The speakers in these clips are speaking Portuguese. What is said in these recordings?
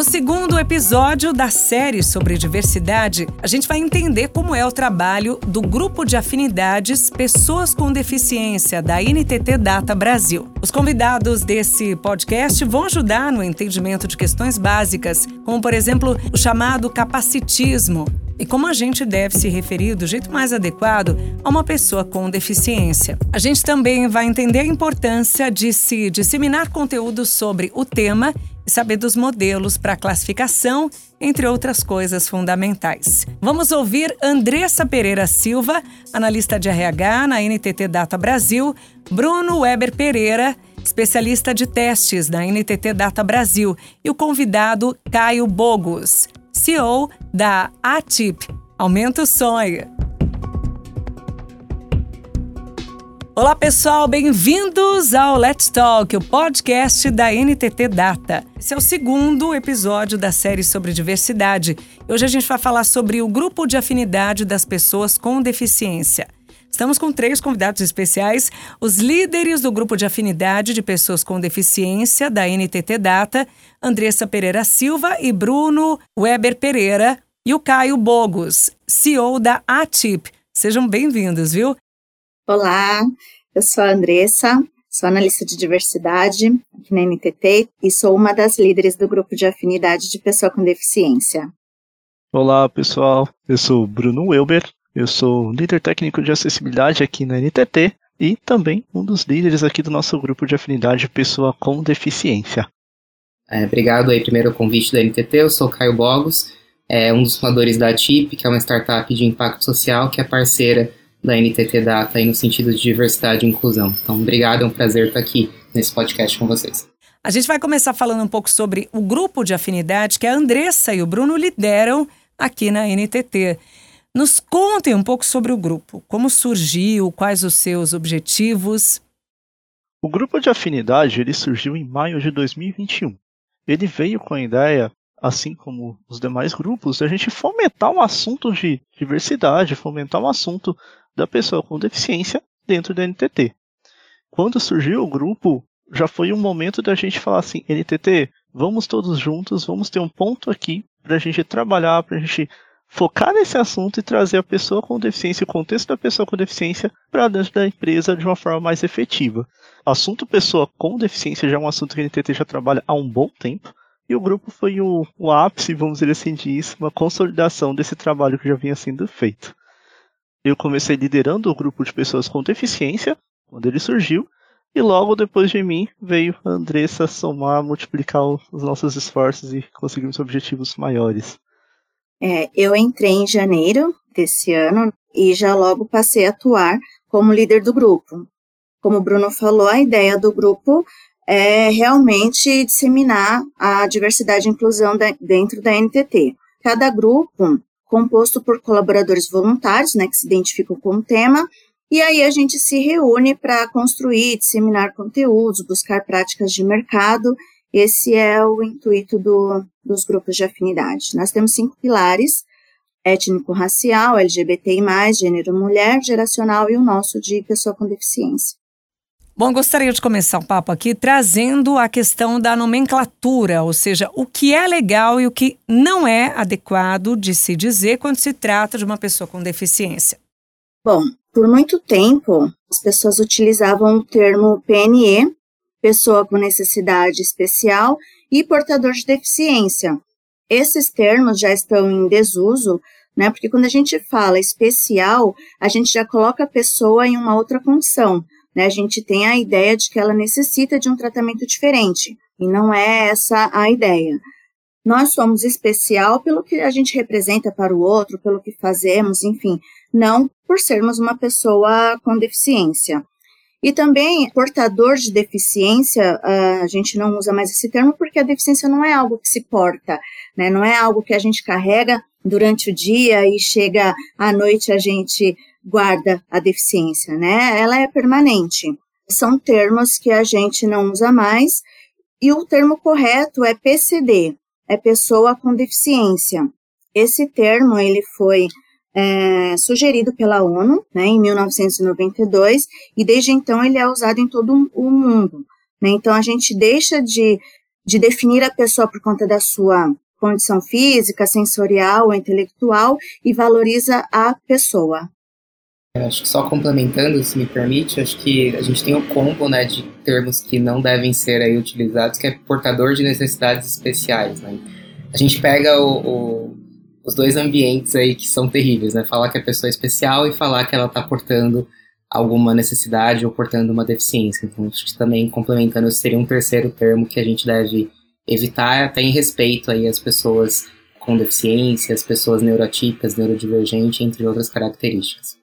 No segundo episódio da série sobre diversidade, a gente vai entender como é o trabalho do Grupo de Afinidades Pessoas com Deficiência da NTT Data Brasil. Os convidados desse podcast vão ajudar no entendimento de questões básicas, como, por exemplo, o chamado capacitismo, e como a gente deve se referir do jeito mais adequado a uma pessoa com deficiência. A gente também vai entender a importância de se disseminar conteúdo sobre o tema e saber dos modelos para classificação, entre outras coisas fundamentais. Vamos ouvir Andressa Pereira Silva, analista de RH na NTT Data Brasil, Bruno Weber Pereira, especialista de testes da NTT Data Brasil, e o convidado Caio Bogos, CEO da ATIP. Aumenta o sonho. Olá, pessoal, bem-vindos ao Let's Talk, o podcast da NTT Data. Esse é o segundo episódio da série sobre diversidade. Hoje a gente vai falar sobre o grupo de afinidade das pessoas com deficiência. Estamos com três convidados especiais: os líderes do grupo de afinidade de pessoas com deficiência da NTT Data, Andressa Pereira Silva e Bruno Weber Pereira, e o Caio Bogos, CEO da ATIP. Sejam bem-vindos, viu? Olá, eu sou a Andressa, sou analista de diversidade aqui na NTT e sou uma das líderes do grupo de afinidade de pessoa com deficiência. Olá, pessoal. Eu sou Bruno Welber, eu sou líder técnico de acessibilidade aqui na NTT e também um dos líderes aqui do nosso grupo de afinidade de pessoa com deficiência. É, obrigado aí primeiro o convite da NTT, eu sou Caio Bogos, é um dos fundadores da TIP, que é uma startup de impacto social que é parceira da NTT Data aí no sentido de diversidade e inclusão. Então, obrigado, é um prazer estar aqui nesse podcast com vocês. A gente vai começar falando um pouco sobre o grupo de afinidade que a Andressa e o Bruno lideram aqui na NTT. Nos contem um pouco sobre o grupo, como surgiu, quais os seus objetivos. O grupo de afinidade ele surgiu em maio de 2021. Ele veio com a ideia, assim como os demais grupos, de a gente fomentar um assunto de diversidade, fomentar um assunto da pessoa com deficiência dentro da NTT. Quando surgiu o grupo, já foi um momento da gente falar assim: NTT, vamos todos juntos, vamos ter um ponto aqui para a gente trabalhar, para a gente focar nesse assunto e trazer a pessoa com deficiência, o contexto da pessoa com deficiência, para dentro da empresa de uma forma mais efetiva. Assunto pessoa com deficiência já é um assunto que a NTT já trabalha há um bom tempo. E o grupo foi o, o ápice, vamos dizer assim, disso, uma consolidação desse trabalho que já vinha sendo feito eu comecei liderando o grupo de pessoas com deficiência, quando ele surgiu, e logo depois de mim veio a Andressa somar, multiplicar os nossos esforços e conseguirmos objetivos maiores. É, eu entrei em janeiro desse ano e já logo passei a atuar como líder do grupo. Como o Bruno falou, a ideia do grupo é realmente disseminar a diversidade e inclusão dentro da NTT. Cada grupo composto por colaboradores voluntários, né, que se identificam com o tema, e aí a gente se reúne para construir, disseminar conteúdos, buscar práticas de mercado. Esse é o intuito do, dos grupos de afinidade. Nós temos cinco pilares: étnico-racial, LGBTI+, gênero mulher, geracional e o nosso de pessoa com deficiência. Bom, gostaria de começar o papo aqui trazendo a questão da nomenclatura, ou seja, o que é legal e o que não é adequado de se dizer quando se trata de uma pessoa com deficiência. Bom, por muito tempo as pessoas utilizavam o termo PNE, pessoa com necessidade especial, e portador de deficiência. Esses termos já estão em desuso, né? Porque quando a gente fala especial, a gente já coloca a pessoa em uma outra condição né, a gente tem a ideia de que ela necessita de um tratamento diferente, e não é essa a ideia. Nós somos especial pelo que a gente representa para o outro, pelo que fazemos, enfim, não por sermos uma pessoa com deficiência. E também, portador de deficiência, a gente não usa mais esse termo porque a deficiência não é algo que se porta, né? não é algo que a gente carrega durante o dia e chega à noite a gente guarda a deficiência, né? Ela é permanente. São termos que a gente não usa mais e o termo correto é PCD, é pessoa com deficiência. Esse termo ele foi é, sugerido pela ONU né, em 1992 e desde então ele é usado em todo o mundo. Né? Então a gente deixa de, de definir a pessoa por conta da sua condição física, sensorial ou intelectual e valoriza a pessoa. Eu acho que só complementando, se me permite, acho que a gente tem o combo né, de termos que não devem ser aí utilizados, que é portador de necessidades especiais. Né? A gente pega o, o, os dois ambientes aí que são terríveis, né? Falar que a pessoa é especial e falar que ela está portando alguma necessidade ou portando uma deficiência. Então, acho que também complementando, esse seria um terceiro termo que a gente deve evitar, até em respeito aí às pessoas com deficiência, as pessoas neurotípicas, neurodivergentes, entre outras características.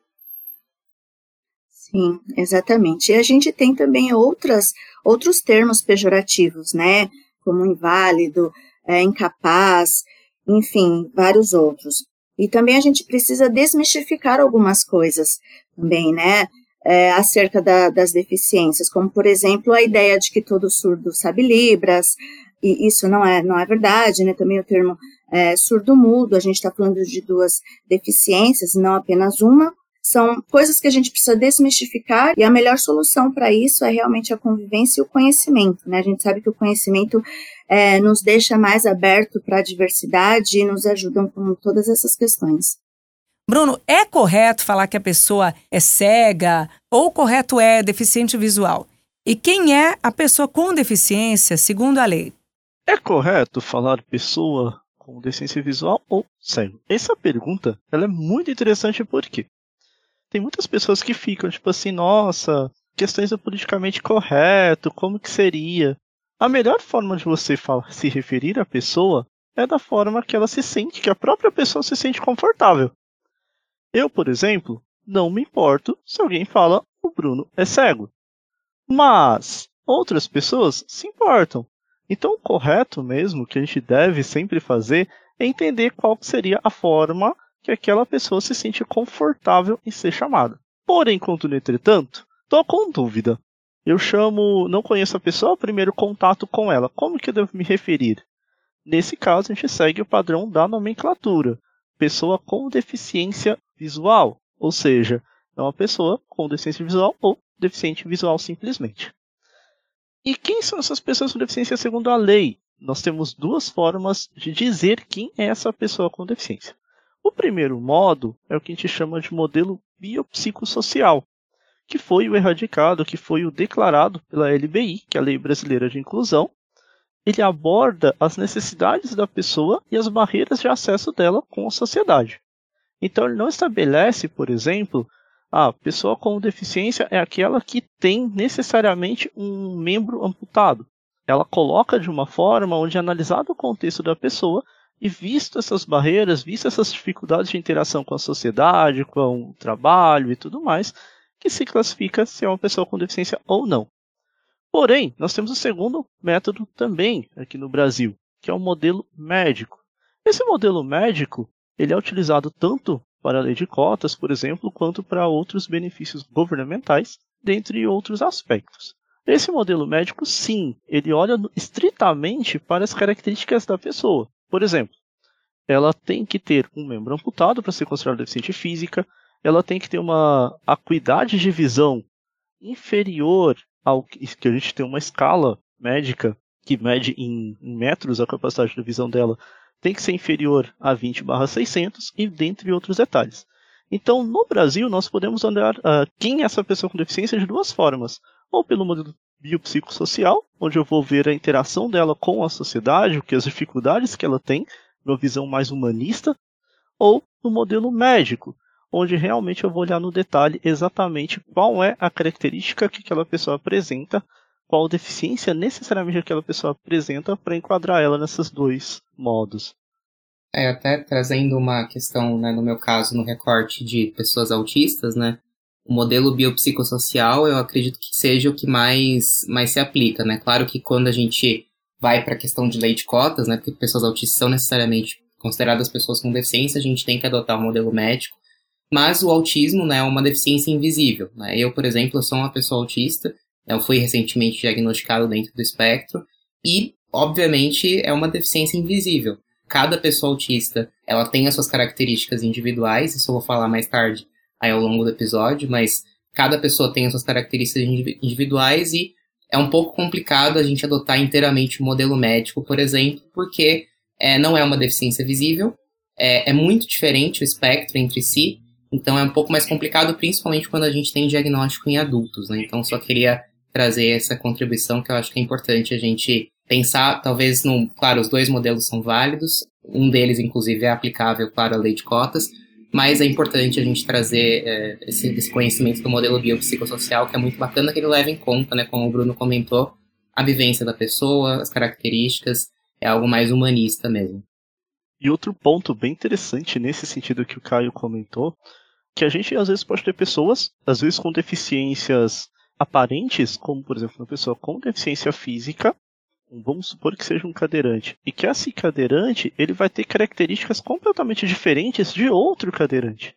Sim, exatamente. E a gente tem também outras, outros termos pejorativos, né? Como inválido, é, incapaz, enfim, vários outros. E também a gente precisa desmistificar algumas coisas também, né? É, acerca da, das deficiências, como por exemplo a ideia de que todo surdo sabe libras, e isso não é, não é verdade, né? Também o termo é, surdo-mudo, a gente está falando de duas deficiências, não apenas uma, são coisas que a gente precisa desmistificar e a melhor solução para isso é realmente a convivência e o conhecimento. Né? A gente sabe que o conhecimento é, nos deixa mais aberto para a diversidade e nos ajudam com todas essas questões. Bruno, é correto falar que a pessoa é cega ou correto é deficiente visual? E quem é a pessoa com deficiência, segundo a lei? É correto falar pessoa com deficiência visual ou cego? Essa pergunta ela é muito interessante porque tem muitas pessoas que ficam tipo assim, nossa, questões do politicamente correto, como que seria? A melhor forma de você falar, se referir à pessoa é da forma que ela se sente, que a própria pessoa se sente confortável. Eu, por exemplo, não me importo se alguém fala o Bruno é cego. Mas outras pessoas se importam. Então, o correto mesmo que a gente deve sempre fazer é entender qual seria a forma que aquela pessoa se sente confortável em ser chamada. Porém, contudo, entretanto, estou com dúvida. Eu chamo, não conheço a pessoa, primeiro contato com ela. Como que eu devo me referir? Nesse caso, a gente segue o padrão da nomenclatura. Pessoa com deficiência visual, ou seja, é uma pessoa com deficiência visual ou deficiente visual simplesmente. E quem são essas pessoas com deficiência segundo a lei? Nós temos duas formas de dizer quem é essa pessoa com deficiência. O primeiro modo é o que a gente chama de modelo biopsicossocial, que foi o erradicado, que foi o declarado pela LBI, que é a Lei Brasileira de Inclusão. Ele aborda as necessidades da pessoa e as barreiras de acesso dela com a sociedade. Então ele não estabelece, por exemplo, a pessoa com deficiência é aquela que tem necessariamente um membro amputado. Ela coloca de uma forma onde, analisado o contexto da pessoa, e visto essas barreiras, visto essas dificuldades de interação com a sociedade, com o trabalho e tudo mais, que se classifica se é uma pessoa com deficiência ou não. Porém, nós temos o segundo método também aqui no Brasil, que é o modelo médico. Esse modelo médico ele é utilizado tanto para a lei de cotas, por exemplo, quanto para outros benefícios governamentais, dentre outros aspectos. Esse modelo médico, sim, ele olha estritamente para as características da pessoa. Por exemplo, ela tem que ter um membro amputado para ser considerada deficiente física, ela tem que ter uma acuidade de visão inferior ao que a gente tem uma escala médica que mede em, metros a capacidade de visão dela, tem que ser inferior a 20/600 e dentre outros detalhes. Então, no Brasil, nós podemos olhar uh, quem é essa pessoa com deficiência de duas formas. Ou pelo modelo biopsicossocial, onde eu vou ver a interação dela com a sociedade, o que as dificuldades que ela tem, uma visão mais humanista, ou no modelo médico, onde realmente eu vou olhar no detalhe exatamente qual é a característica que aquela pessoa apresenta, qual deficiência necessariamente aquela pessoa apresenta para enquadrar ela nesses dois modos. É, até trazendo uma questão, né, no meu caso, no recorte de pessoas autistas, né, o modelo biopsicossocial eu acredito que seja o que mais, mais se aplica, né? Claro que quando a gente vai para a questão de lei de cotas, né, porque pessoas autistas são necessariamente consideradas pessoas com deficiência, a gente tem que adotar o um modelo médico. Mas o autismo né, é uma deficiência invisível. Né? Eu, por exemplo, sou uma pessoa autista, eu fui recentemente diagnosticado dentro do espectro, e, obviamente, é uma deficiência invisível. cada pessoa autista, ela tem as suas características individuais, isso eu vou falar mais tarde aí ao longo do episódio, mas cada pessoa tem as suas características individuais e é um pouco complicado a gente adotar inteiramente o modelo médico, por exemplo, porque é, não é uma deficiência visível, é, é muito diferente o espectro entre si, então é um pouco mais complicado, principalmente quando a gente tem diagnóstico em adultos, né? Então só queria trazer essa contribuição que eu acho que é importante a gente pensar, talvez, no, claro, os dois modelos são válidos, um deles, inclusive, é aplicável, claro, à lei de cotas, mas é importante a gente trazer é, esse, esse, conhecimento do modelo biopsicossocial, que é muito bacana que ele leva em conta, né, como o Bruno comentou, a vivência da pessoa, as características, é algo mais humanista mesmo. E outro ponto bem interessante nesse sentido que o Caio comentou, que a gente às vezes pode ter pessoas, às vezes com deficiências aparentes, como por exemplo uma pessoa com deficiência física, vamos supor que seja um cadeirante, e que esse cadeirante ele vai ter características completamente diferentes de outro cadeirante.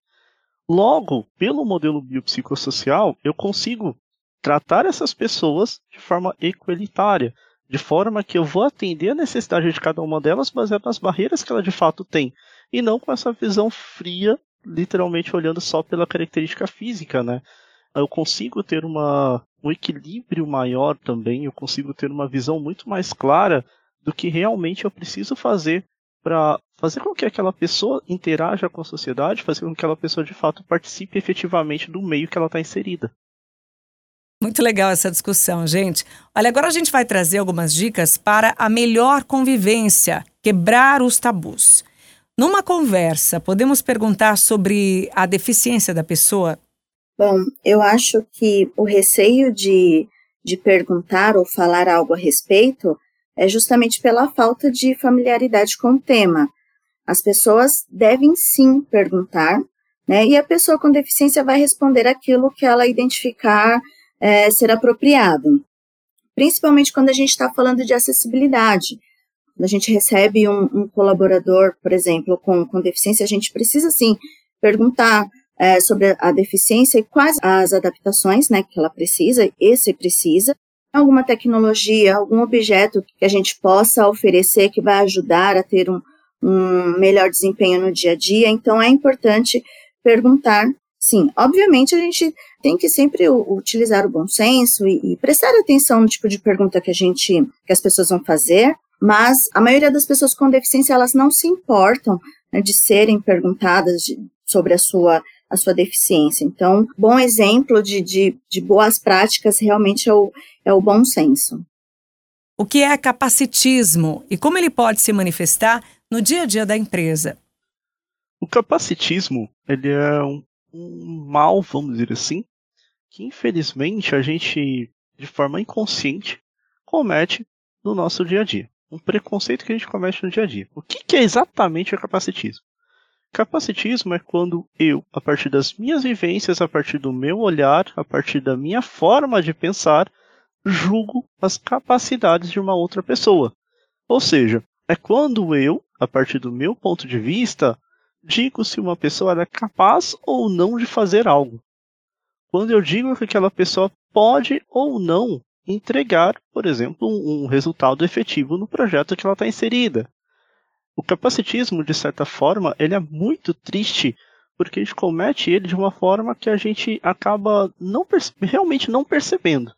Logo, pelo modelo biopsicossocial, eu consigo tratar essas pessoas de forma equalitária, de forma que eu vou atender a necessidade de cada uma delas baseado nas barreiras que ela de fato tem, e não com essa visão fria, literalmente olhando só pela característica física, né? Eu consigo ter uma, um equilíbrio maior também, eu consigo ter uma visão muito mais clara do que realmente eu preciso fazer para fazer com que aquela pessoa interaja com a sociedade, fazer com que aquela pessoa de fato participe efetivamente do meio que ela está inserida. Muito legal essa discussão, gente. Olha, agora a gente vai trazer algumas dicas para a melhor convivência, quebrar os tabus. Numa conversa, podemos perguntar sobre a deficiência da pessoa? Bom, eu acho que o receio de, de perguntar ou falar algo a respeito é justamente pela falta de familiaridade com o tema. As pessoas devem sim perguntar, né? E a pessoa com deficiência vai responder aquilo que ela identificar é, ser apropriado. Principalmente quando a gente está falando de acessibilidade. Quando a gente recebe um, um, colaborador, por exemplo, com, com deficiência, a gente precisa sim perguntar é, sobre a deficiência e quais as adaptações né, que ela precisa, esse precisa, alguma tecnologia, algum objeto que a gente possa oferecer que vai ajudar a ter um, um melhor desempenho no dia a dia. Então, é importante perguntar Sim, obviamente a gente tem que sempre utilizar o bom senso e, e, prestar atenção no tipo de pergunta que a gente, que as pessoas vão fazer, mas a maioria das pessoas com deficiência elas não se importam né, de serem perguntadas de, sobre a sua a sua deficiência. Então, bom exemplo de, de, de boas práticas realmente é o, é o bom senso. O que é capacitismo e como ele pode se manifestar no dia a dia da empresa? O capacitismo ele é um um mal, vamos dizer assim, que infelizmente a gente, de forma inconsciente, comete no nosso dia a dia. Um preconceito que a gente comete no dia a dia. O que, que é exatamente o capacitismo? Capacitismo é quando eu, a partir das minhas vivências, a partir do meu olhar, a partir da minha forma de pensar, julgo as capacidades de uma outra pessoa. Ou seja, é quando eu, a partir do meu ponto de vista, digo se uma pessoa é capaz ou não de fazer algo. Quando eu digo que aquela pessoa pode ou não entregar, por exemplo, um, resultado efetivo no projeto que ela está inserida. O capacitismo, de certa forma, ele é muito triste porque a gente comete ele de uma forma que a gente acaba não realmente não percebendo.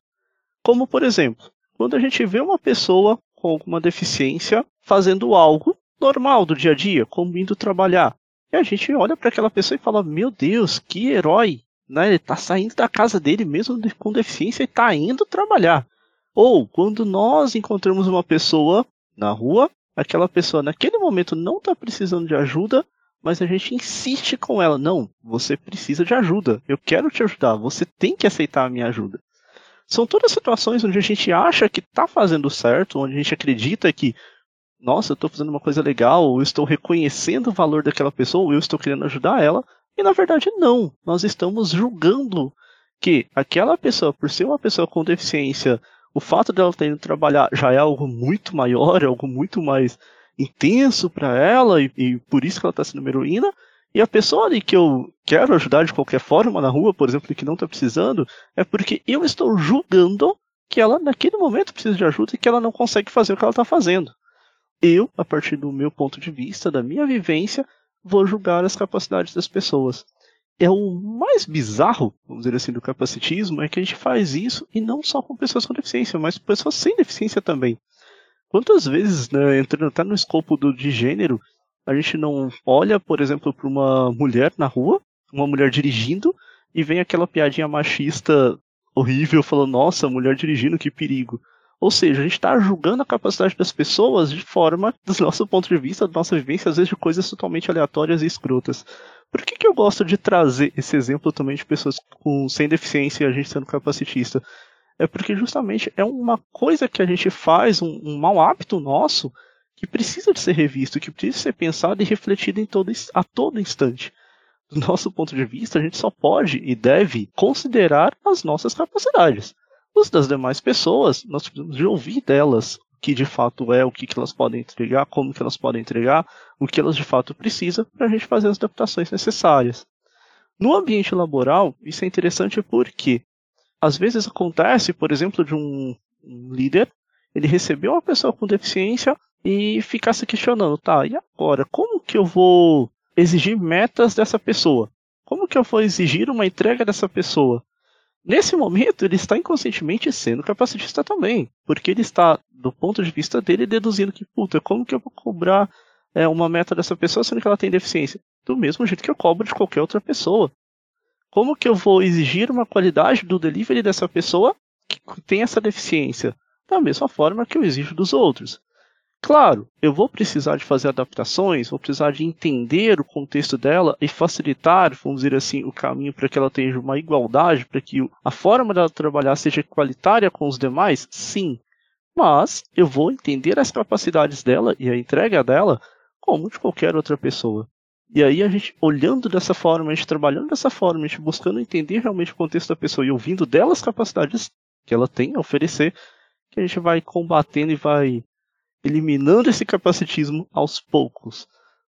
Como, por exemplo, quando a gente vê uma pessoa com alguma deficiência fazendo algo normal do dia a dia, como indo trabalhar. E a gente olha para aquela pessoa e fala: Meu Deus, que herói! Né? Ele está saindo da casa dele mesmo com deficiência e está indo trabalhar. Ou quando nós encontramos uma pessoa na rua, aquela pessoa naquele momento não está precisando de ajuda, mas a gente insiste com ela: Não, você precisa de ajuda. Eu quero te ajudar. Você tem que aceitar a minha ajuda. São todas situações onde a gente acha que está fazendo certo, onde a gente acredita que nossa, eu estou fazendo uma coisa legal, eu estou reconhecendo o valor daquela pessoa, eu estou querendo ajudar ela, e na verdade não. Nós estamos julgando que aquela pessoa, por ser uma pessoa com deficiência, o fato dela estar indo trabalhar já é algo muito maior, é algo muito mais intenso para ela, e, e, por isso que ela está sendo uma heroína. E a pessoa ali que eu quero ajudar de qualquer forma na rua, por exemplo, que não está precisando, é porque eu estou julgando que ela naquele momento precisa de ajuda e que ela não consegue fazer o que ela está fazendo. eu, a partir do meu ponto de vista, da minha vivência, vou julgar as capacidades das pessoas. É o mais bizarro, vamos dizer assim, do capacitismo, é que a gente faz isso e não só com pessoas com deficiência, mas com pessoas sem deficiência também. Quantas vezes, né, entrando até no escopo do, de gênero, a gente não olha, por exemplo, para uma mulher na rua, uma mulher dirigindo, e vem aquela piadinha machista horrível falando, nossa, mulher dirigindo, que perigo. Ou seja, a gente está julgando a capacidade das pessoas de forma, do nosso ponto de vista, da nossa vivência, às vezes de coisas totalmente aleatórias e escrotas. Por que, que eu gosto de trazer esse exemplo também de pessoas com, sem deficiência e a gente sendo capacitista? É porque justamente é uma coisa que a gente faz, um, um mau hábito nosso, que precisa de ser revisto, que precisa ser pensado e refletido em todo, a todo instante. Do nosso ponto de vista, a gente só pode e deve considerar as nossas capacidades. Os das demais pessoas, nós precisamos de ouvir delas o que de fato é, o que, que elas podem entregar, como que elas podem entregar, o que elas de fato precisam para a gente fazer as adaptações necessárias. No ambiente laboral, isso é interessante porque às vezes acontece, por exemplo, de um, líder, ele recebeu uma pessoa com deficiência e ficar se questionando, tá, e agora, como que eu vou exigir metas dessa pessoa? Como que eu vou exigir uma entrega dessa pessoa? Nesse momento, ele está inconscientemente sendo capacitista também, porque ele está, do ponto de vista dele, deduzindo que, puta, como que eu vou cobrar é, uma meta dessa pessoa sendo que ela tem deficiência? Do mesmo jeito que eu cobro de qualquer outra pessoa. Como que eu vou exigir uma qualidade do delivery dessa pessoa que tem essa deficiência? Da mesma forma que eu exijo dos outros. Claro, eu vou precisar de fazer adaptações, vou precisar de entender o contexto dela e facilitar, vamos dizer assim, o caminho para que ela tenha uma igualdade, para que a forma dela trabalhar seja igualitária com os demais, sim. Mas eu vou entender as capacidades dela e a entrega dela como de qualquer outra pessoa. E aí a gente olhando dessa forma, a gente trabalhando dessa forma, a gente buscando entender realmente o contexto da pessoa e ouvindo delas as capacidades que ela tem a oferecer, que a gente vai combatendo e vai eliminando esse capacitismo aos poucos,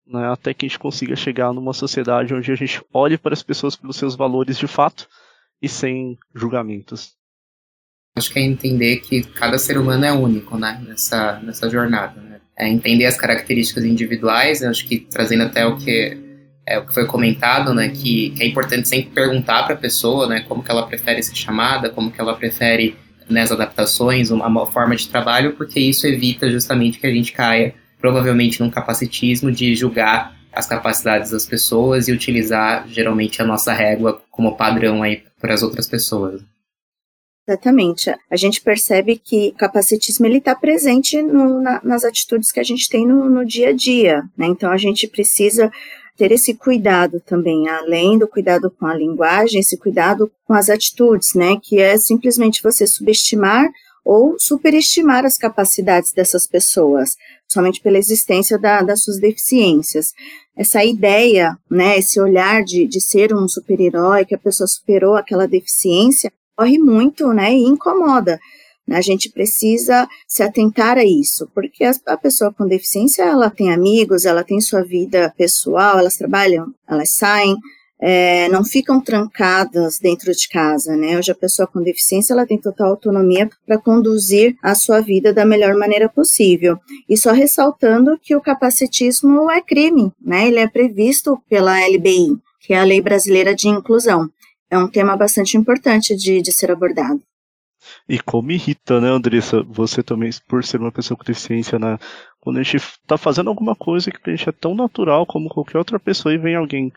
né, até que a gente consiga chegar numa sociedade onde a gente olhe para as pessoas pelos seus valores de fato e sem julgamentos. Acho que é entender que cada ser humano é único né, nessa, nessa jornada. Né? É entender as características individuais, acho que trazendo até o que, é, o que foi comentado, né, que, que é importante sempre perguntar para a pessoa né, como que ela prefere ser chamada, como que ela prefere nas adaptações, uma, forma de trabalho, porque isso evita justamente que a gente caia provavelmente num capacitismo de julgar as capacidades das pessoas e utilizar geralmente a nossa régua como padrão aí para as outras pessoas. Exatamente. A gente percebe que o capacitismo está presente no, na, nas atitudes que a gente tem no, no dia a dia. Né? Então a gente precisa ter esse cuidado também, além do cuidado com a linguagem, esse cuidado com as atitudes, né? Que é simplesmente você subestimar ou superestimar as capacidades dessas pessoas, somente pela existência da, das suas deficiências. Essa ideia, né, esse olhar de, de ser um super-herói, que a pessoa superou aquela deficiência, corre muito, né, e incomoda. A gente precisa se atentar a isso, porque a pessoa com deficiência, ela tem amigos, ela tem sua vida pessoal, elas trabalham, elas saem, é, não ficam trancadas dentro de casa, né? Hoje a pessoa com deficiência ela tem total autonomia para conduzir a sua vida da melhor maneira possível. E só ressaltando que o capacitismo é crime, né? Ele é previsto pela LBI, que é a Lei Brasileira de Inclusão. É um tema bastante importante de, de ser abordado. E como irrita, né, Andressa? Você também, por ser uma pessoa com deficiência, né? Quando a gente tá fazendo alguma coisa que pra gente é tão natural como qualquer outra pessoa e vem alguém.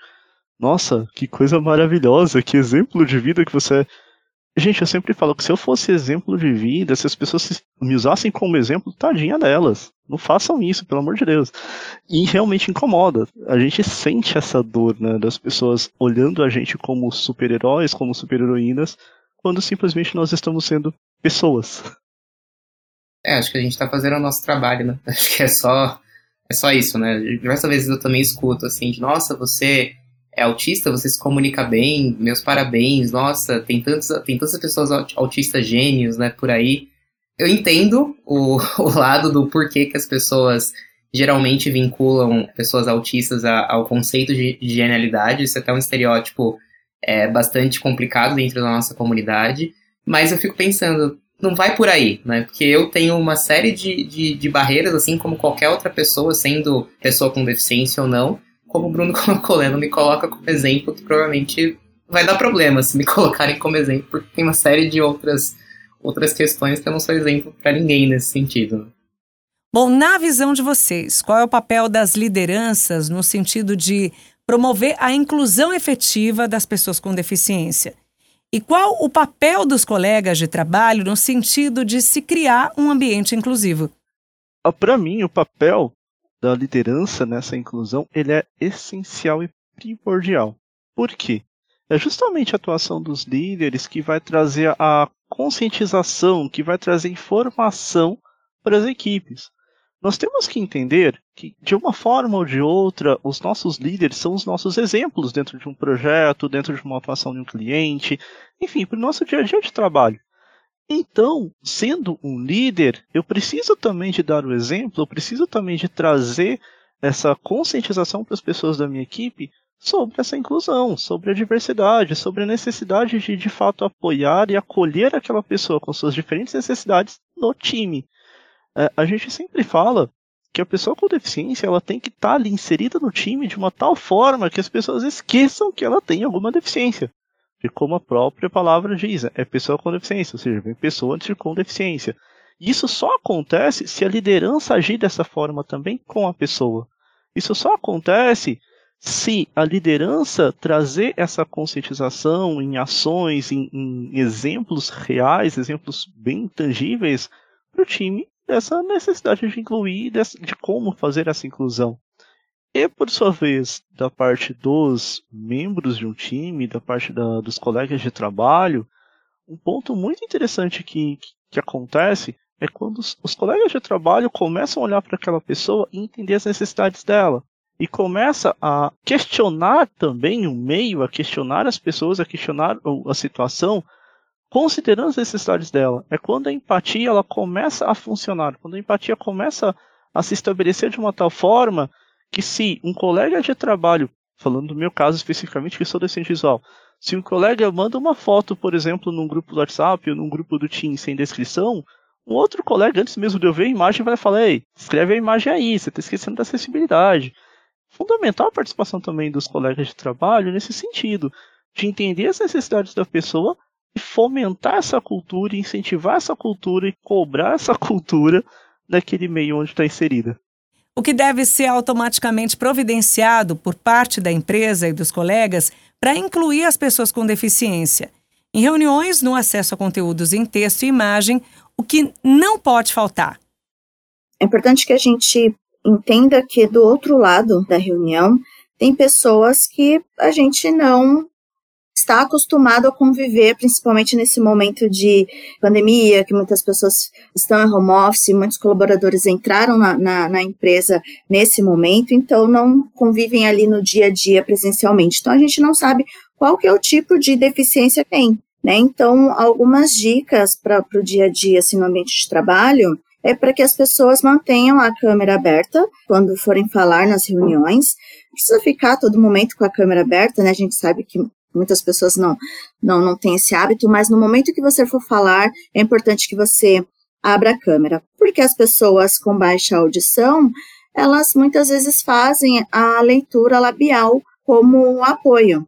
Nossa, que coisa maravilhosa, que exemplo de vida que você é. Gente, eu sempre falo que se eu fosse exemplo de vida, se as pessoas me usassem como exemplo, tadinha delas. Não façam isso, pelo amor de Deus. E realmente incomoda. A gente sente essa dor, né, das pessoas olhando a gente como super-heróis, como super-heroínas, quando simplesmente nós estamos sendo pessoas. É, acho que a gente está fazendo o nosso trabalho, né? Acho que é só, é só isso, né? Diversas vezes eu também escuto assim, de, nossa, você é autista, você se comunica bem, meus parabéns, nossa, tem, tantos, tem tantas pessoas autistas gênios, né, por aí. Eu entendo o, o lado do porquê que as pessoas geralmente vinculam pessoas autistas a, ao conceito de, de genialidade, isso é até um estereótipo é bastante complicado dentro da nossa comunidade, mas eu fico pensando, não vai por aí, né? Porque eu tenho uma série de, de, de barreiras, assim como qualquer outra pessoa, sendo pessoa com deficiência ou não, como o Bruno colocou, né? Não me coloca como exemplo, que provavelmente vai dar problema se me colocarem como exemplo, porque tem uma série de outras, outras questões que eu não sou exemplo para ninguém nesse sentido. Bom, na visão de vocês, qual é o papel das lideranças no sentido de promover a inclusão efetiva das pessoas com deficiência? E qual o papel dos colegas de trabalho no sentido de se criar um ambiente inclusivo? Ah, para mim, o papel da liderança nessa inclusão ele é essencial e primordial. Por quê? É justamente a atuação dos líderes que vai trazer a conscientização, que vai trazer informação para as equipes. Nós temos que entender que, de uma forma ou de outra, os nossos líderes são os nossos exemplos dentro de um projeto, dentro de uma atuação de um cliente, enfim, para o nosso dia a dia de trabalho. Então, sendo um líder, eu preciso também de dar o exemplo, eu preciso também de trazer essa conscientização para as pessoas da minha equipe sobre essa inclusão, sobre a diversidade, sobre a necessidade de de fato apoiar e acolher aquela pessoa com suas diferentes necessidades no time. É, a gente sempre fala que a pessoa com deficiência ela tem que estar tá ali inserida no time de uma tal forma que as pessoas esqueçam que ela tem alguma deficiência. E como a própria palavra diz, é pessoa com deficiência, ou seja, vem pessoa antes de com deficiência. Isso só acontece se a liderança agir dessa forma também com a pessoa. Isso só acontece se a liderança trazer essa conscientização em ações, em, em exemplos reais, exemplos bem tangíveis para o time dessa necessidade de incluir, de como fazer essa inclusão. E, por sua vez, da parte dos membros de um time, da parte da, dos colegas de trabalho, um ponto muito interessante que, que, que acontece é quando os, os, colegas de trabalho começam a olhar para aquela pessoa e entender as necessidades dela. E começa a questionar também o meio, a questionar as pessoas, a questionar a situação, considerando as necessidades dela. É quando a empatia ela começa a funcionar, quando a empatia começa a se estabelecer de uma tal forma que se um colega de trabalho, falando do meu caso especificamente, que sou deficiente visual, se um colega manda uma foto, por exemplo, num grupo do WhatsApp ou num grupo do Teams sem descrição, um outro colega, antes mesmo de eu ver a imagem, vai falar: Ei, escreve a imagem aí, você está esquecendo da acessibilidade. Fundamental a participação também dos colegas de trabalho nesse sentido, de entender as necessidades da pessoa e fomentar essa cultura, incentivar essa cultura e cobrar essa cultura naquele meio onde está inserida. O que deve ser automaticamente providenciado por parte da empresa e dos colegas para incluir as pessoas com deficiência. Em reuniões, no acesso a conteúdos em texto e imagem, o que não pode faltar. É importante que a gente entenda que do outro lado da reunião tem pessoas que a gente não está acostumado a conviver, principalmente nesse momento de pandemia, que muitas pessoas estão em home office, muitos colaboradores entraram na, na, na, empresa nesse momento, então não convivem ali no dia a dia presencialmente. Então a gente não sabe qual que é o tipo de deficiência que tem. Né? Então, algumas dicas para o dia a dia assim, no ambiente de trabalho é para que as pessoas mantenham a câmera aberta quando forem falar nas reuniões. Precisa ficar todo momento com a câmera aberta, né? A gente sabe que muitas pessoas não, não, não têm esse hábito, mas no momento que você for falar, é importante que você abra a câmera, porque as pessoas com baixa audição, elas muitas vezes fazem a leitura labial como um apoio.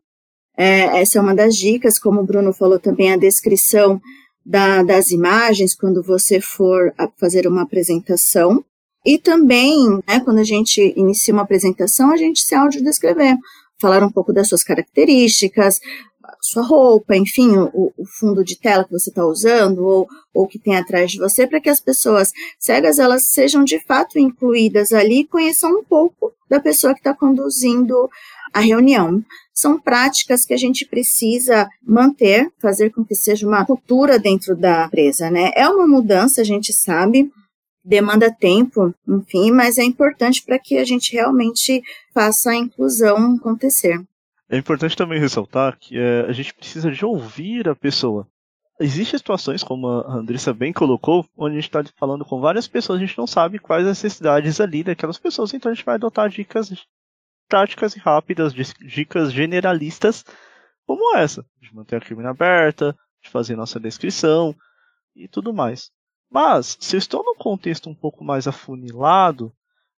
É, essa é uma das dicas, como o Bruno falou também, a descrição da, das imagens quando você for fazer uma apresentação. E também, né, quando a gente inicia uma apresentação, a gente se audiodescrever falar um pouco das suas características, sua roupa, enfim, o, o fundo de tela que você está usando ou o que tem atrás de você, para que as pessoas cegas elas sejam de fato incluídas ali e conheçam um pouco da pessoa que está conduzindo a reunião. São práticas que a gente precisa manter, fazer com que seja uma cultura dentro da empresa, né? É uma mudança, a gente sabe, demanda tempo, enfim, mas é importante para que a gente realmente faça a inclusão acontecer. É importante também ressaltar que é, a gente precisa de ouvir a pessoa. Existem situações, como a Andressa bem colocou, onde a gente está falando com várias pessoas, a gente não sabe quais as necessidades ali daquelas pessoas, então a gente vai adotar dicas práticas e rápidas, dicas generalistas, como essa, de manter a câmera aberta, de fazer nossa descrição, e tudo mais. Mas, se eu estou num contexto um pouco mais afunilado,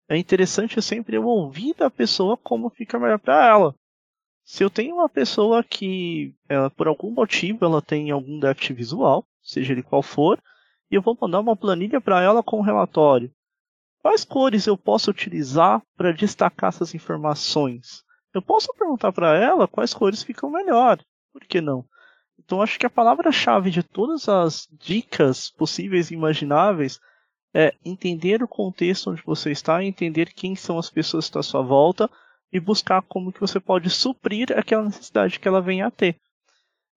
é interessante sempre eu ouvir da pessoa como fica melhor para ela. Se eu tenho uma pessoa que, ela, por algum motivo, ela tem algum déficit visual, seja ele qual for, e eu vou mandar uma planilha para ela com um relatório. Quais cores eu posso utilizar para destacar essas informações? Eu posso perguntar para ela quais cores ficam melhor. Por que não? Então acho que a palavra-chave de todas as dicas possíveis e imagináveis é entender o contexto onde você está, entender quem são as pessoas que estão à sua volta e buscar como que você pode suprir aquela necessidade que ela venha a ter.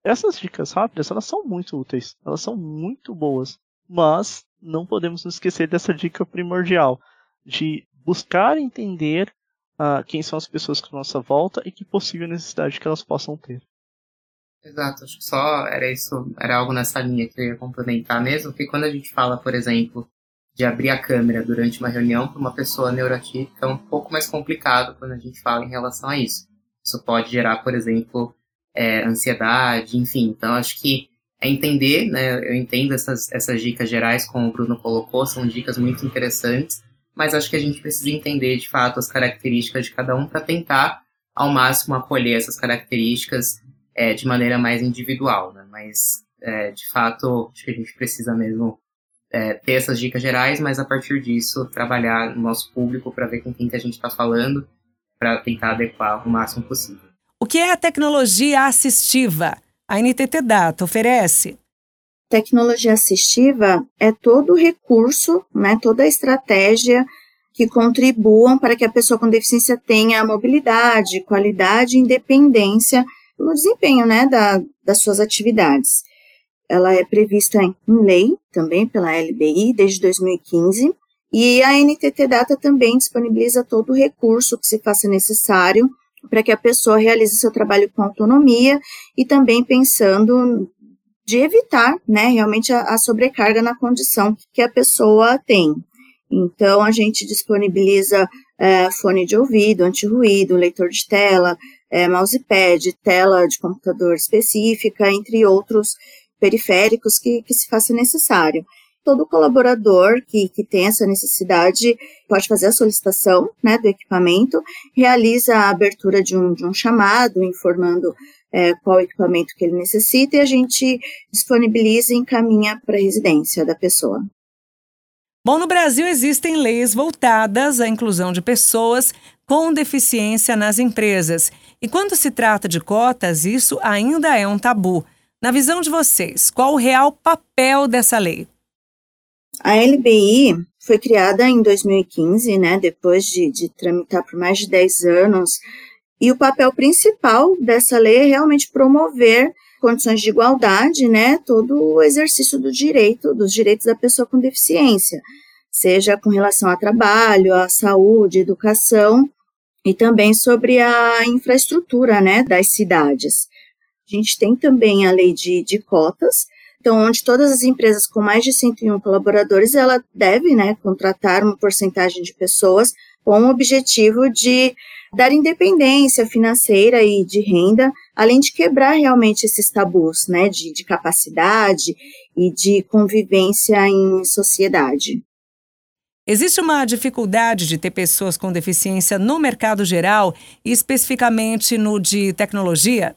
Essas dicas rápidas, elas são muito úteis, elas são muito boas, mas não podemos nos esquecer dessa dica primordial de buscar entender uh, quem são as pessoas que estão à nossa volta e que possível necessidade que elas possam ter. Exato, acho que só era isso, era algo nessa linha que eu ia complementar mesmo, que quando a gente fala, por exemplo, de abrir a câmera durante uma reunião para uma pessoa neurotípica é um pouco mais complicado quando a gente fala em relação a isso. Isso pode gerar, por exemplo, é, ansiedade, enfim. Então, acho que é entender, né? Eu entendo essas, essas dicas gerais, como o Bruno colocou, são dicas muito interessantes, mas acho que a gente precisa entender, de fato, as características de cada um para tentar, ao máximo, acolher essas características é, de maneira mais individual, né? Mas, é, de fato, acho que a gente precisa mesmo é, ter essas dicas gerais, mas a partir disso trabalhar no nosso público para ver com quem que a gente está falando, para tentar adequar o máximo possível. O que é a tecnologia assistiva? A NTT Data oferece? Tecnologia assistiva é todo o recurso, né, toda a estratégia que contribuam para que a pessoa com deficiência tenha mobilidade, qualidade e independência no desempenho né, da, das suas atividades. Ela é prevista em lei, também pela LBI, desde 2015, e a NTT Data também disponibiliza todo o recurso que se faça necessário para que a pessoa realize seu trabalho com autonomia e também pensando de evitar, né, realmente a, a sobrecarga na condição que a pessoa tem. Então, a gente disponibiliza é, fone de ouvido, anti-ruído, leitor de tela, é, mousepad, tela de computador específica, entre outros periféricos que, que se faça necessário. Todo colaborador que, que tem essa necessidade pode fazer a solicitação né, do equipamento, realiza a abertura de um, de um chamado informando é, qual equipamento que ele necessita e a gente disponibiliza e encaminha para a residência da pessoa. Bom, no Brasil existem leis voltadas à inclusão de pessoas com deficiência nas empresas. E quando se trata de cotas, isso ainda é um tabu. Na visão de vocês, qual o real papel dessa lei? A LBI foi criada em 2015, né, depois de, de tramitar por mais de 10 anos, e o papel principal dessa lei é realmente promover condições de igualdade, né, todo o exercício do direito, dos direitos da pessoa com deficiência, seja com relação a trabalho, à saúde, educação e também sobre a infraestrutura, né, das cidades. A gente tem também a lei de, de cotas, então, onde todas as empresas com mais de 101 colaboradores, ela deve, né, contratar uma porcentagem de pessoas com o objetivo de dar independência financeira e de renda, além de quebrar realmente esses tabus, né, de, de capacidade e de convivência em sociedade. Existe uma dificuldade de ter pessoas com deficiência no mercado geral especificamente no de tecnologia?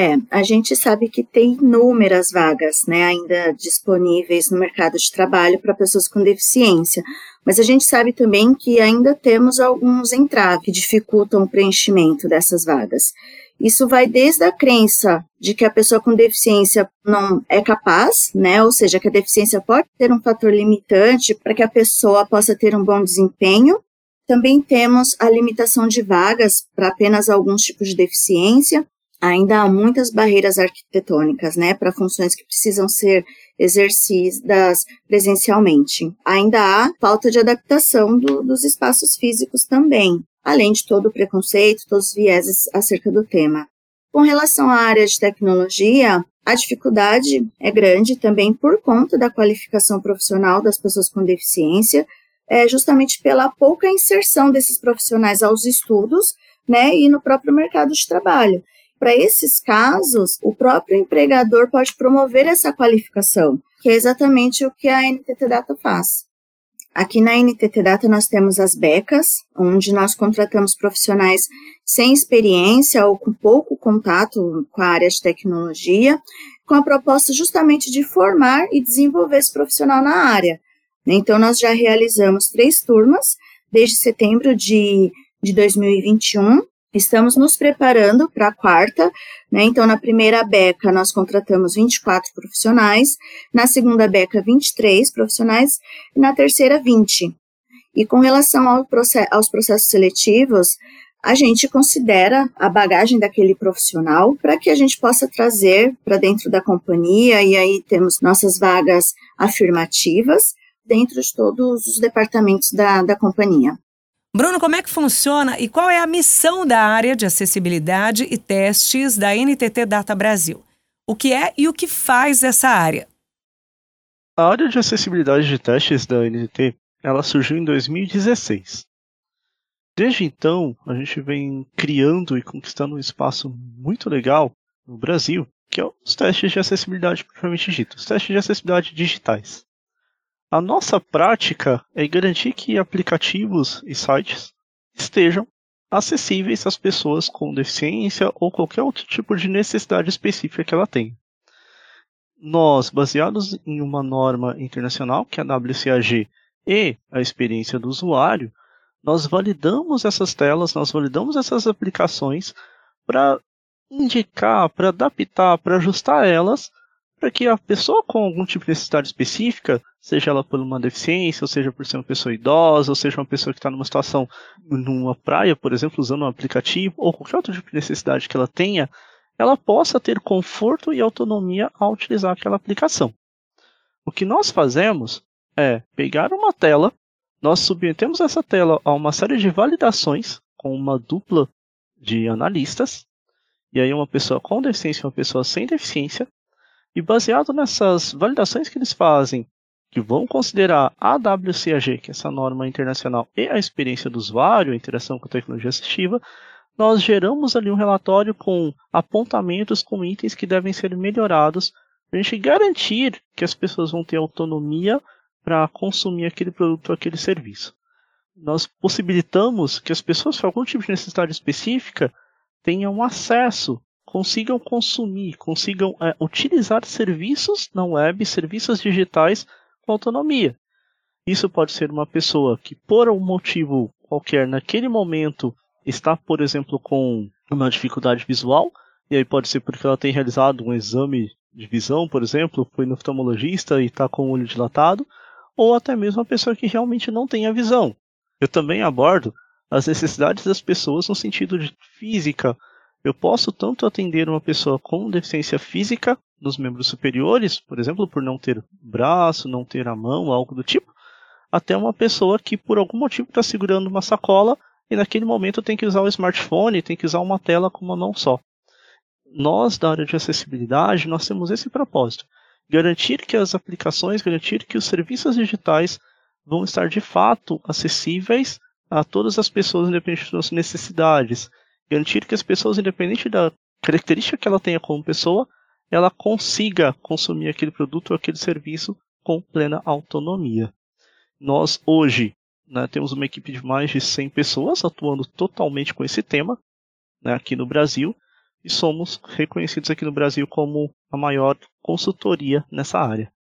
É, a gente sabe que tem inúmeras vagas, né, ainda disponíveis no mercado de trabalho para pessoas com deficiência, mas a gente sabe também que ainda temos alguns entraves que dificultam o preenchimento dessas vagas. Isso vai desde a crença de que a pessoa com deficiência não é capaz, né? Ou seja, que a deficiência pode ser um fator limitante para que a pessoa possa ter um bom desempenho. Também temos a limitação de vagas para apenas alguns tipos de deficiência, ainda há muitas barreiras arquitetônicas, né, para funções que precisam ser exercidas presencialmente. Ainda há falta de adaptação do, dos espaços físicos também, além de todo o preconceito, todos os vieses acerca do tema. Com relação à área de tecnologia, a dificuldade é grande também por conta da qualificação profissional das pessoas com deficiência, é justamente pela pouca inserção desses profissionais aos estudos, né, e no próprio mercado de trabalho. Para esses casos, o próprio empregador pode promover essa qualificação, que é exatamente o que a NTT Data faz. Aqui na NTT Data nós temos as becas, onde nós contratamos profissionais sem experiência ou com pouco contato com a área de tecnologia, com a proposta justamente de formar e desenvolver esse profissional na área. Então, nós já realizamos três turmas desde setembro de, de 2021, Estamos nos preparando para a quarta, né? Então, na primeira beca, nós contratamos 24 profissionais, na segunda beca, 23 profissionais, e na terceira, 20. E com relação ao processo, aos processos seletivos, a gente considera a bagagem daquele profissional para que a gente possa trazer para dentro da companhia, e aí temos nossas vagas afirmativas dentro de todos os departamentos da, da companhia. Bruno, como é que funciona e qual é a missão da área de acessibilidade e testes da NTT Data Brasil? O que é e o que faz essa área? A área de acessibilidade de testes da NTT, ela surgiu em 2016. Desde então, a gente vem criando e conquistando um espaço muito legal no Brasil, que é os testes de acessibilidade propriamente dito, os testes de acessibilidade digitais. A nossa prática é garantir que aplicativos e sites estejam acessíveis às pessoas com deficiência ou qualquer outro tipo de necessidade específica que ela tenha. Nós, baseados em uma norma internacional, que é a WCAG, e a experiência do usuário, nós validamos essas telas, nós validamos essas aplicações para indicar, para adaptar, para ajustar elas para que a pessoa com algum tipo de necessidade específica, seja ela por uma deficiência, ou seja por ser uma pessoa idosa, ou seja uma pessoa que está numa situação numa praia, por exemplo, usando um aplicativo, ou qualquer outro tipo de necessidade que ela tenha, ela possa ter conforto e autonomia ao utilizar aquela aplicação. O que nós fazemos é pegar uma tela, nós submetemos essa tela a uma série de validações com uma dupla de analistas, e aí uma pessoa com deficiência e uma pessoa sem deficiência, e baseado nessas validações que eles fazem, que vão considerar a WCAG, que é essa norma internacional, e a experiência do usuário, a interação com a tecnologia assistiva, nós geramos ali um relatório com apontamentos com itens que devem ser melhorados para a gente garantir que as pessoas vão ter autonomia para consumir aquele produto ou aquele serviço. Nós possibilitamos que as pessoas com algum tipo de necessidade específica tenham acesso consigam consumir, consigam é, utilizar serviços na web, serviços digitais com autonomia. Isso pode ser uma pessoa que, por um motivo qualquer, naquele momento, está, por exemplo, com uma dificuldade visual, e aí pode ser porque ela tem realizado um exame de visão, por exemplo, foi no oftalmologista e está com o olho dilatado, ou até mesmo uma pessoa que realmente não tem a visão. Eu também abordo as necessidades das pessoas no sentido de física, eu posso tanto atender uma pessoa com deficiência física nos membros superiores, por exemplo, por não ter braço, não ter a mão, algo do tipo, até uma pessoa que por algum motivo está segurando uma sacola e naquele momento tem que usar o smartphone, tem que usar uma tela com uma mão só. Nós, da área de acessibilidade, nós temos esse propósito. Garantir que as aplicações, garantir que os serviços digitais vão estar de fato acessíveis a todas as pessoas, independente das suas necessidades, garantir que as pessoas, independente da característica que ela tenha como pessoa, ela consiga consumir aquele produto ou aquele serviço com plena autonomia. Nós hoje né, temos uma equipe de mais de 100 pessoas atuando totalmente com esse tema né, aqui no Brasil e somos reconhecidos aqui no Brasil como a maior consultoria nessa área.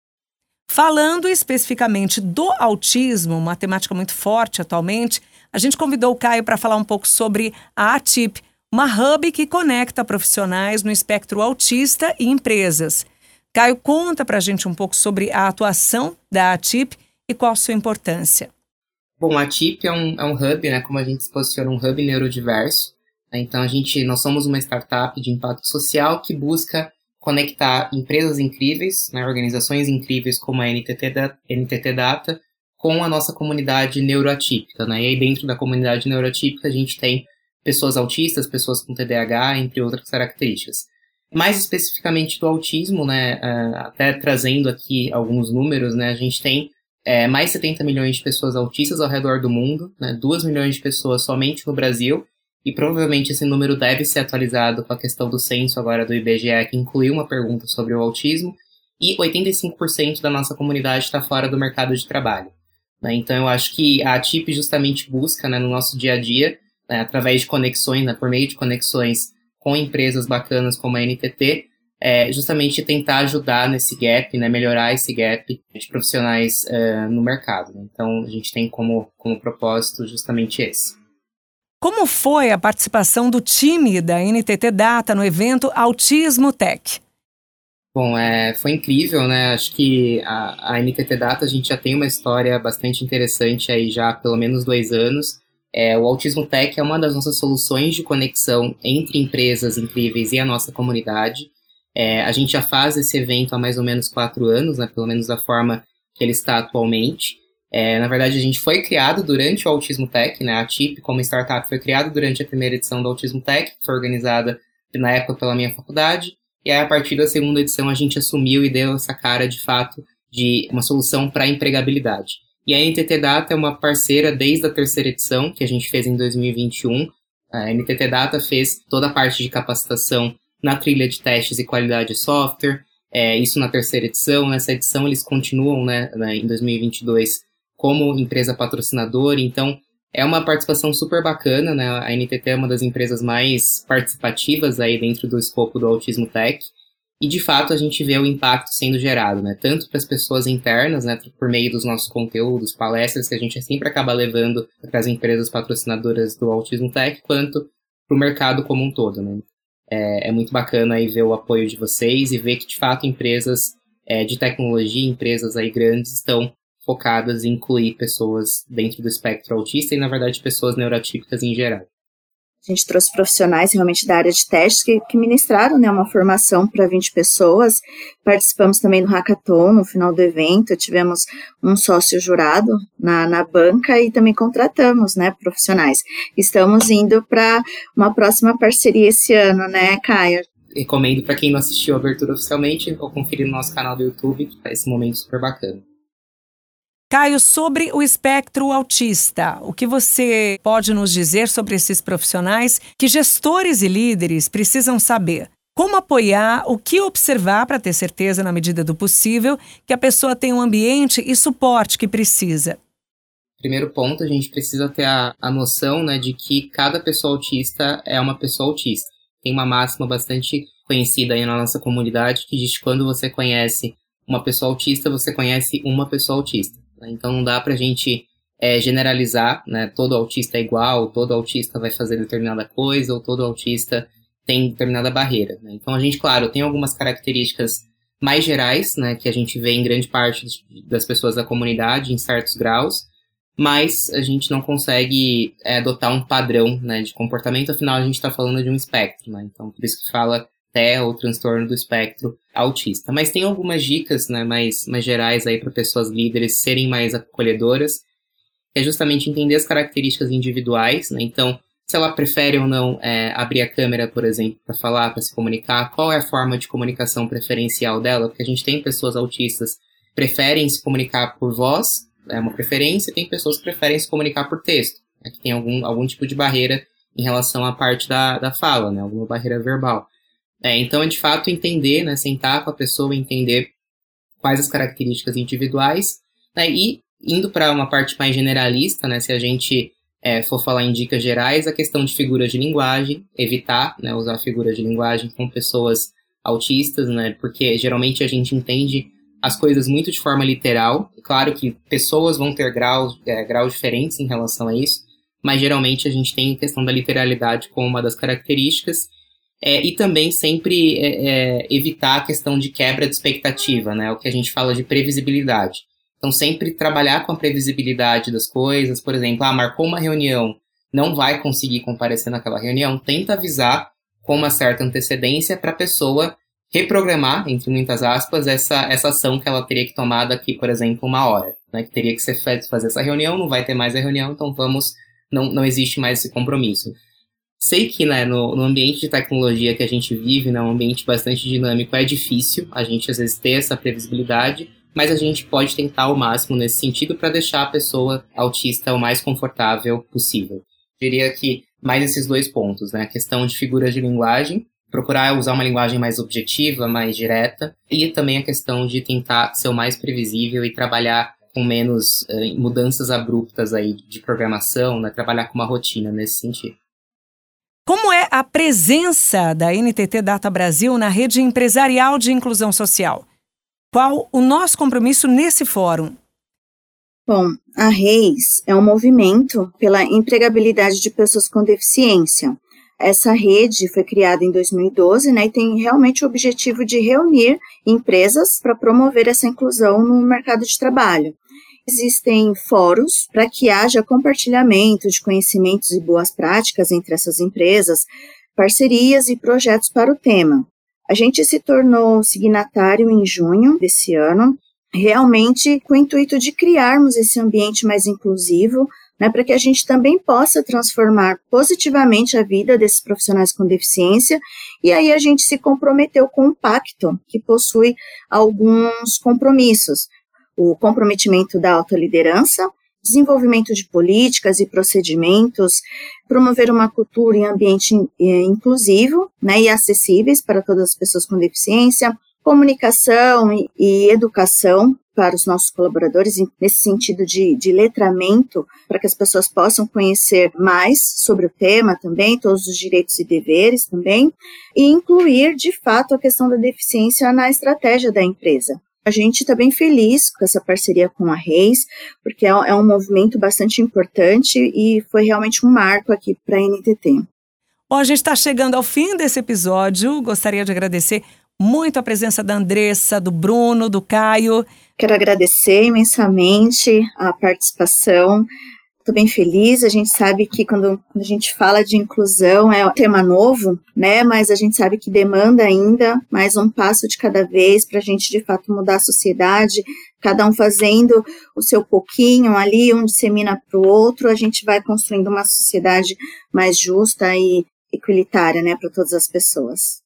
Falando especificamente do autismo, uma temática muito forte atualmente, a gente convidou o Caio para falar um pouco sobre a ATIP, uma hub que conecta profissionais no espectro autista e empresas. Caio, conta para a gente um pouco sobre a atuação da ATIP e qual a sua importância. Bom, a ATIP é um, é um hub, né, como a gente se posiciona, um hub neurodiverso. Né, então, a gente, nós somos uma startup de impacto social que busca conectar empresas incríveis, né, organizações incríveis como a NTT, da, NTT Data, com a nossa comunidade neuroatípica. Né? E aí dentro da comunidade neuroatípica a gente tem pessoas autistas, pessoas com TDAH, entre outras características. Mais especificamente do autismo, né, é, até trazendo aqui alguns números, né, a gente tem é, mais 70 milhões de pessoas autistas ao redor do mundo, né, 2 milhões de pessoas somente no Brasil, e provavelmente esse número deve ser atualizado com a questão do censo agora do IBGE, que incluiu uma pergunta sobre o autismo. e 85% da nossa comunidade está fora do mercado de trabalho. Né? Então, eu acho que a TIP justamente busca, né, no nosso dia a dia, né, através de conexões, né, por meio de conexões com empresas bacanas como a NTT, é justamente tentar ajudar nesse gap, né, melhorar esse gap de profissionais uh, no mercado. Então, a gente tem como, como propósito justamente esse. Como foi a participação do time da NTT Data no evento Autismo Tech? Bom, é, foi incrível, né? Acho que a, a NTT Data a gente já tem uma história bastante interessante aí já há pelo menos dois anos. É, o Autismo Tech é uma das nossas soluções de conexão entre empresas incríveis e a nossa comunidade. É, a gente já faz esse evento há mais ou menos quatro anos, né? Pelo menos da forma que ele está atualmente. É, na verdade, a gente foi criado durante o Autismo Tech, né? A TIP, como startup, foi criada durante a primeira edição do Autismo Tech, que foi organizada na época pela minha faculdade. E aí, a partir da segunda edição, a gente assumiu e deu essa cara, de fato, de uma solução para empregabilidade. E a NTT Data é uma parceira desde a terceira edição, que a gente fez em 2021. A NTT Data fez toda a parte de capacitação na trilha de testes e qualidade de software, é, isso na terceira edição. Nessa edição, eles continuam, né, em 2022, como empresa patrocinadora. Então, é uma participação super bacana, né? A NTT é uma das empresas mais participativas aí dentro do escopo do Autismo Tech. E de fato a gente vê o impacto sendo gerado, né? Tanto para as pessoas internas, né? Por meio dos nossos conteúdos, palestras que a gente sempre acaba levando para as empresas patrocinadoras do Autismo Tech, quanto para o mercado como um todo, né? É, é, muito bacana aí ver o apoio de vocês e ver que de fato empresas é, de tecnologia, empresas aí grandes estão focadas em incluir pessoas dentro do espectro autista e, na verdade, pessoas neurotípicas em geral. A gente trouxe profissionais realmente da área de testes que, que ministraram né, uma formação para 20 pessoas. Participamos também do hackathon no final do evento, tivemos um sócio jurado na, na banca e também contratamos né, profissionais. Estamos indo para uma próxima parceria esse ano, né, Caio? Recomendo para quem não assistiu a abertura oficialmente ou conferir no nosso canal do YouTube, que esse momento super bacana. Caio, sobre o espectro autista, o que você pode nos dizer sobre esses profissionais que gestores e líderes precisam saber? Como apoiar, o que observar para ter certeza, na medida do possível, que a pessoa tem um ambiente e suporte que precisa? Primeiro ponto, a gente precisa ter a, a noção né, de que cada pessoa autista é uma pessoa autista. Tem uma máxima bastante conhecida aí na nossa comunidade que diz que quando você conhece uma pessoa autista, você conhece uma pessoa autista. Né? Então não dá para a gente é, generalizar, né? Todo autista é igual, todo autista vai fazer determinada coisa, ou todo autista tem determinada barreira. Né? Então a gente, claro, tem algumas características mais gerais, né, que a gente vê em grande parte das pessoas da comunidade em certos graus, mas a gente não consegue é, adotar um padrão né, de comportamento, afinal a gente está falando de um espectro, né? Então por isso que fala até o transtorno do espectro autista. Mas tem algumas dicas né, mais, mais gerais aí para pessoas líderes serem mais acolhedoras, é justamente entender as características individuais, né? Então, se ela prefere ou não é, abrir a câmera, por exemplo, para falar, para se comunicar, qual é a forma de comunicação preferencial dela, porque a gente tem pessoas autistas que preferem se comunicar por voz, é uma preferência, tem pessoas que preferem se comunicar por texto, né, que tem algum, algum tipo de barreira em relação à parte da, da fala, né, alguma barreira verbal. É, então, é de fato entender, né, sentar com a pessoa, entender quais as características individuais, né, e indo para uma parte mais generalista, né, se a gente é, for falar em dicas gerais, a questão de figuras de linguagem, evitar né, usar figuras de linguagem com pessoas autistas, né, porque geralmente a gente entende as coisas muito de forma literal. Claro que pessoas vão ter graus, é, graus diferentes em relação a isso, mas geralmente a gente tem a questão da literalidade como uma das características é, e também sempre é, é, evitar a questão de quebra de expectativa, né? O que a gente fala de previsibilidade. Então, sempre trabalhar com a previsibilidade das coisas. Por exemplo, ah, marcou uma reunião, não vai conseguir comparecer naquela reunião, tenta avisar com uma certa antecedência para a pessoa reprogramar, entre muitas aspas, essa, essa ação que ela teria que tomar daqui, por exemplo, uma hora. Né? Que teria que ser feito fazer essa reunião, não vai ter mais a reunião, então vamos. Não, não existe mais esse compromisso. Sei que né, no, no, ambiente de tecnologia que a gente vive, né, um ambiente bastante dinâmico, é difícil a gente às vezes ter essa previsibilidade, mas a gente pode tentar ao máximo nesse sentido para deixar a pessoa autista o mais confortável possível. Diria que mais esses dois pontos, né, a questão de figuras de linguagem, procurar usar uma linguagem mais objetiva, mais direta, e também a questão de tentar ser o mais previsível e trabalhar com menos uh, mudanças abruptas aí de programação, né? trabalhar com uma rotina nesse sentido. Como é a presença da NTT Data Brasil na rede empresarial de inclusão social? Qual o nosso compromisso nesse fórum? Bom, a REIS é um movimento pela empregabilidade de pessoas com deficiência. Essa rede foi criada em 2012 né, e tem realmente o objetivo de reunir empresas para promover essa inclusão no mercado de trabalho. Existem fóruns para que haja compartilhamento de conhecimentos e boas práticas entre essas empresas, parcerias e projetos para o tema. A gente se tornou signatário em junho desse ano, realmente com o intuito de criarmos esse ambiente mais inclusivo, né, para que a gente também possa transformar positivamente a vida desses profissionais com deficiência. E aí a gente se comprometeu com um pacto que possui alguns compromissos o comprometimento da autoliderança, desenvolvimento de políticas e procedimentos, promover uma cultura e ambiente eh, inclusivo né, e acessíveis para todas as pessoas com deficiência, comunicação e, e educação para os nossos colaboradores, nesse sentido de, de letramento, para que as pessoas possam conhecer mais sobre o tema também, todos os direitos e deveres também, e incluir, de fato, a questão da deficiência na estratégia da empresa. A gente está bem feliz com essa parceria com a Reis, porque é, é um movimento bastante importante e foi realmente um marco aqui para a NTT. Bom, a gente está chegando ao fim desse episódio. Gostaria de agradecer muito a presença da Andressa, do Bruno, do Caio. Quero agradecer imensamente a participação. Estou bem feliz. A gente sabe que quando a gente fala de inclusão é um tema novo, né? Mas a gente sabe que demanda ainda mais um passo de cada vez para a gente de fato mudar a sociedade. Cada um fazendo o seu pouquinho ali, um dissemina para o outro, a gente vai construindo uma sociedade mais justa e equilitária, né, para todas as pessoas.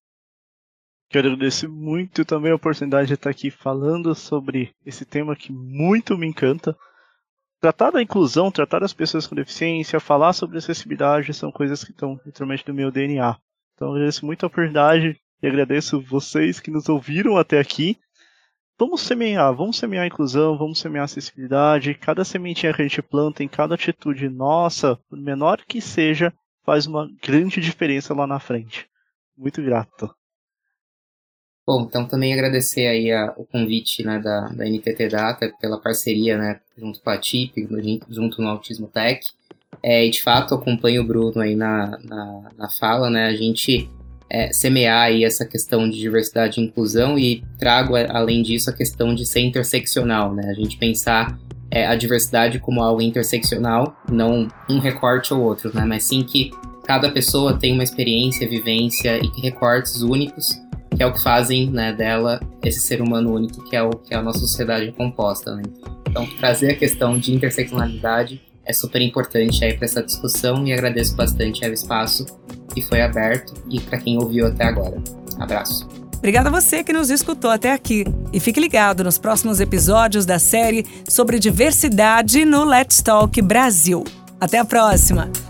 Quero agradecer muito também a oportunidade de estar aqui falando sobre esse tema que muito me encanta tratar da inclusão, tratar das pessoas com deficiência, falar sobre acessibilidade são coisas que estão literalmente no meu DNA. Então agradeço muito a oportunidade e agradeço vocês que nos ouviram até aqui. Vamos semear, vamos semear a inclusão, vamos semear a acessibilidade. Cada sementinha que a gente planta, em cada atitude nossa, por menor que seja, faz uma grande diferença lá na frente. Muito grato. Bom, então também agradecer aí a, o convite né, da, da NTT Data pela parceria né, junto com a TIP, junto no Autismo Tech. É, e de fato acompanho o Bruno aí na, na, na fala, né? A gente é, semear aí essa questão de diversidade e inclusão e trago, além disso, a questão de ser interseccional, né? A gente pensar é, a diversidade como algo interseccional, não um recorte ou outro, né? Mas sim que cada pessoa tem uma experiência, vivência e recortes únicos que é o que fazem né, dela esse ser humano único que é, o, que é a nossa sociedade composta. Né? Então, trazer a questão de interseccionalidade é super importante aí para essa discussão e agradeço bastante ao espaço que foi aberto e para quem ouviu até agora. Abraço. Obrigada a você que nos escutou até aqui. E fique ligado nos próximos episódios da série sobre diversidade no Let's Talk Brasil. Até a próxima!